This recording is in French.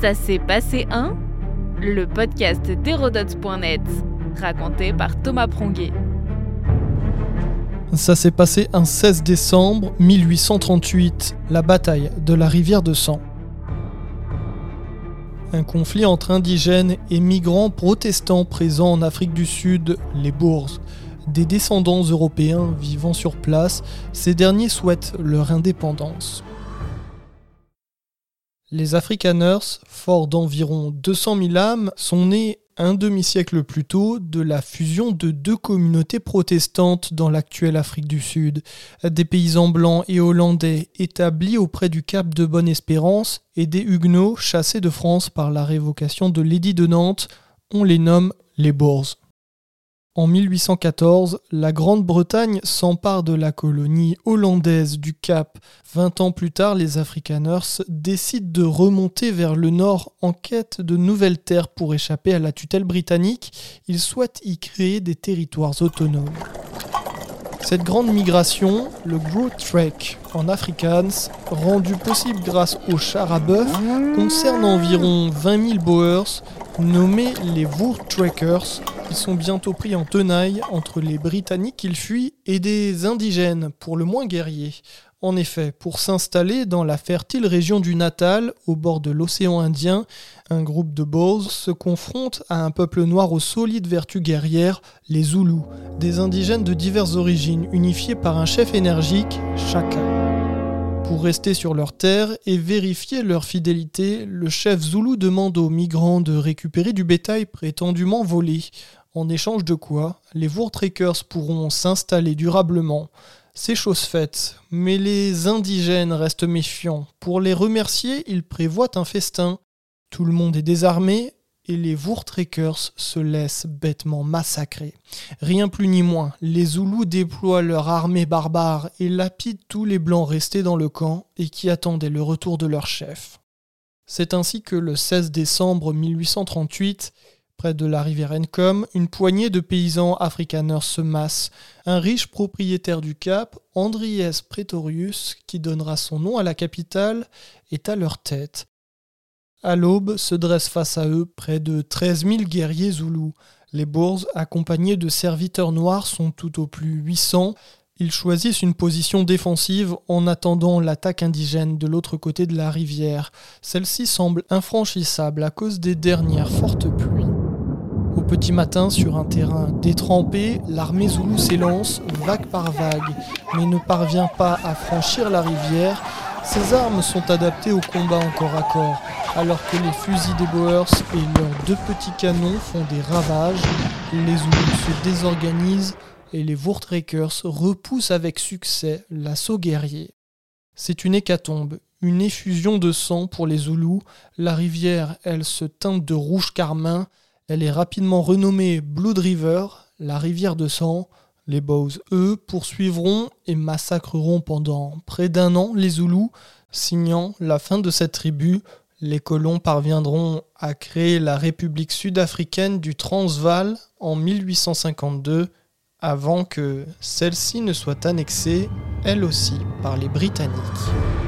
Ça s'est passé un Le podcast d'Hérodote.net, raconté par Thomas Pronguet. Ça s'est passé un 16 décembre 1838, la bataille de la rivière de Sang. Un conflit entre indigènes et migrants protestants présents en Afrique du Sud, les Bourses. Des descendants européens vivant sur place, ces derniers souhaitent leur indépendance. Les Afrikaners, forts d'environ 200 000 âmes, sont nés un demi-siècle plus tôt de la fusion de deux communautés protestantes dans l'actuelle Afrique du Sud, des paysans blancs et hollandais établis auprès du cap de Bonne-Espérance et des huguenots chassés de France par la révocation de l'édit de Nantes, on les nomme les Boers. En 1814, la Grande-Bretagne s'empare de la colonie hollandaise du Cap. Vingt ans plus tard, les Afrikaners décident de remonter vers le nord en quête de nouvelles terres pour échapper à la tutelle britannique. Ils souhaitent y créer des territoires autonomes. Cette grande migration, le Growth Trek en Afrikaans, rendu possible grâce aux chars à bœuf, concerne environ 20 000 Boers, nommés les Trekkers, ils sont bientôt pris en tenaille entre les Britanniques qu'ils fuient et des indigènes, pour le moins guerriers. En effet, pour s'installer dans la fertile région du Natal, au bord de l'océan Indien, un groupe de Boers se confronte à un peuple noir aux solides vertus guerrières, les Zoulous, des indigènes de diverses origines, unifiés par un chef énergique, Chaka. Pour rester sur leur terre et vérifier leur fidélité, le chef Zoulou demande aux migrants de récupérer du bétail prétendument volé. En échange de quoi, les Voortrekkers pourront s'installer durablement. C'est chose faite, mais les indigènes restent méfiants. Pour les remercier, ils prévoient un festin. Tout le monde est désarmé et les Voortrekkers se laissent bêtement massacrer. Rien plus ni moins, les Zoulous déploient leur armée barbare et lapident tous les Blancs restés dans le camp et qui attendaient le retour de leur chef. C'est ainsi que le 16 décembre 1838, Près de la rivière Encom, une poignée de paysans afrikaners se massent. Un riche propriétaire du Cap, Andries Pretorius, qui donnera son nom à la capitale, est à leur tête. À l'aube se dressent face à eux près de 13 000 guerriers zoulous. Les Boers, accompagnés de serviteurs noirs, sont tout au plus 800. Ils choisissent une position défensive en attendant l'attaque indigène de l'autre côté de la rivière. Celle-ci semble infranchissable à cause des dernières fortes pluies. Au petit matin, sur un terrain détrempé, l'armée zoulou s'élance vague par vague, mais ne parvient pas à franchir la rivière. Ses armes sont adaptées au combat en corps à corps, alors que les fusils des Boers et leurs deux petits canons font des ravages. Les Zoulous se désorganisent et les Voortrekkers repoussent avec succès l'assaut guerrier. C'est une hécatombe, une effusion de sang pour les Zoulous. La rivière, elle, se teinte de rouge carmin. Elle est rapidement renommée Blood River, la rivière de sang. Les Bows, eux, poursuivront et massacreront pendant près d'un an les Zoulous, signant la fin de cette tribu. Les colons parviendront à créer la République sud-africaine du Transvaal en 1852, avant que celle-ci ne soit annexée, elle aussi, par les Britanniques.